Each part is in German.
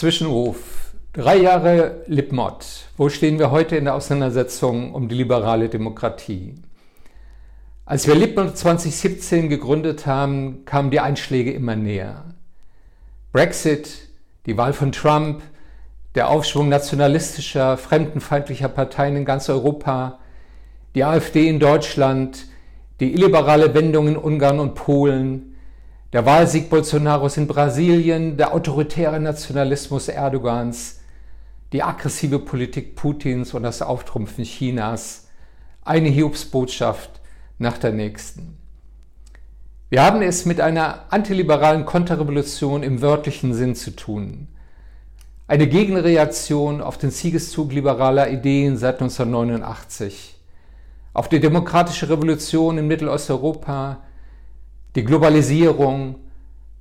Zwischenruf. Drei Jahre Lipmod. Wo stehen wir heute in der Auseinandersetzung um die liberale Demokratie? Als wir Lipmod 2017 gegründet haben, kamen die Einschläge immer näher. Brexit, die Wahl von Trump, der Aufschwung nationalistischer, fremdenfeindlicher Parteien in ganz Europa, die AfD in Deutschland, die illiberale Wendung in Ungarn und Polen, der Wahlsieg Bolsonaros in Brasilien, der autoritäre Nationalismus Erdogans, die aggressive Politik Putins und das Auftrumpfen Chinas, eine Hiobsbotschaft nach der nächsten. Wir haben es mit einer antiliberalen Konterrevolution im wörtlichen Sinn zu tun. Eine Gegenreaktion auf den Siegeszug liberaler Ideen seit 1989, auf die demokratische Revolution in Mittelosteuropa, die Globalisierung,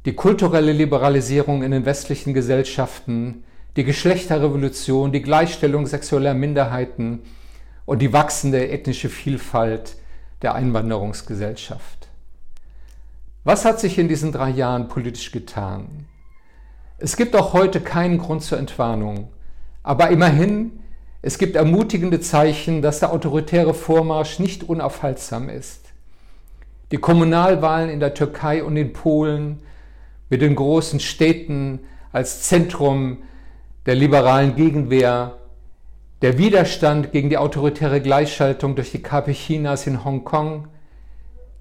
die kulturelle Liberalisierung in den westlichen Gesellschaften, die Geschlechterrevolution, die Gleichstellung sexueller Minderheiten und die wachsende ethnische Vielfalt der Einwanderungsgesellschaft. Was hat sich in diesen drei Jahren politisch getan? Es gibt auch heute keinen Grund zur Entwarnung, aber immerhin, es gibt ermutigende Zeichen, dass der autoritäre Vormarsch nicht unaufhaltsam ist. Die Kommunalwahlen in der Türkei und in Polen mit den großen Städten als Zentrum der liberalen Gegenwehr, der Widerstand gegen die autoritäre Gleichschaltung durch die KP Chinas in Hongkong,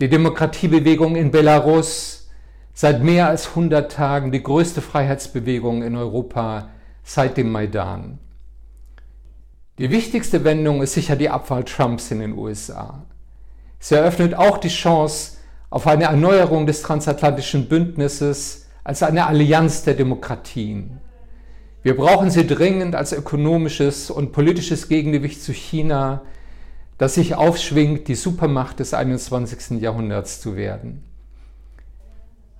die Demokratiebewegung in Belarus, seit mehr als 100 Tagen die größte Freiheitsbewegung in Europa seit dem Maidan. Die wichtigste Wendung ist sicher die Abwahl Trumps in den USA. Sie eröffnet auch die Chance auf eine Erneuerung des transatlantischen Bündnisses als eine Allianz der Demokratien. Wir brauchen sie dringend als ökonomisches und politisches Gegengewicht zu China, das sich aufschwingt, die Supermacht des 21. Jahrhunderts zu werden.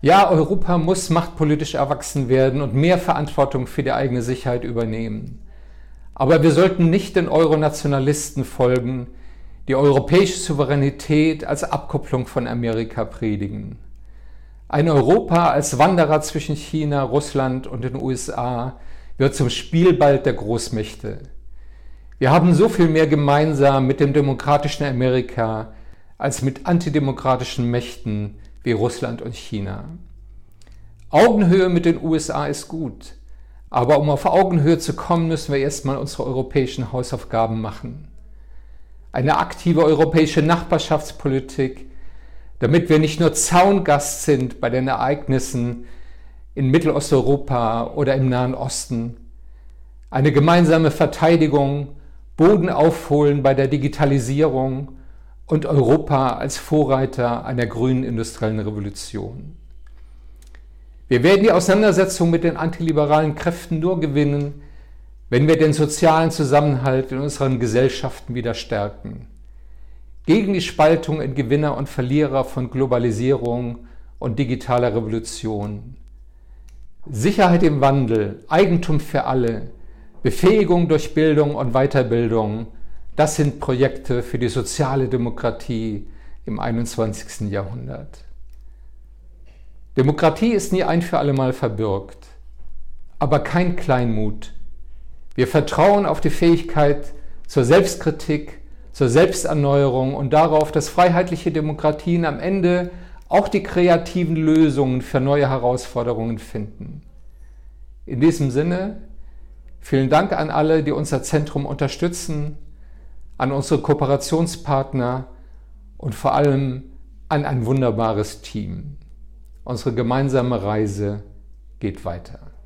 Ja, Europa muss machtpolitisch erwachsen werden und mehr Verantwortung für die eigene Sicherheit übernehmen. Aber wir sollten nicht den Euronationalisten folgen, die europäische Souveränität als Abkopplung von Amerika predigen. Ein Europa als Wanderer zwischen China, Russland und den USA wird zum Spielball der Großmächte. Wir haben so viel mehr gemeinsam mit dem demokratischen Amerika als mit antidemokratischen Mächten wie Russland und China. Augenhöhe mit den USA ist gut, aber um auf Augenhöhe zu kommen, müssen wir erstmal unsere europäischen Hausaufgaben machen eine aktive europäische Nachbarschaftspolitik, damit wir nicht nur Zaungast sind bei den Ereignissen in Mittelosteuropa oder im Nahen Osten, eine gemeinsame Verteidigung, Boden aufholen bei der Digitalisierung und Europa als Vorreiter einer grünen industriellen Revolution. Wir werden die Auseinandersetzung mit den antiliberalen Kräften nur gewinnen, wenn wir den sozialen Zusammenhalt in unseren Gesellschaften wieder stärken, gegen die Spaltung in Gewinner und Verlierer von Globalisierung und digitaler Revolution, Sicherheit im Wandel, Eigentum für alle, Befähigung durch Bildung und Weiterbildung, das sind Projekte für die soziale Demokratie im 21. Jahrhundert. Demokratie ist nie ein für allemal verbürgt, aber kein Kleinmut wir vertrauen auf die Fähigkeit zur Selbstkritik, zur Selbsterneuerung und darauf, dass freiheitliche Demokratien am Ende auch die kreativen Lösungen für neue Herausforderungen finden. In diesem Sinne, vielen Dank an alle, die unser Zentrum unterstützen, an unsere Kooperationspartner und vor allem an ein wunderbares Team. Unsere gemeinsame Reise geht weiter.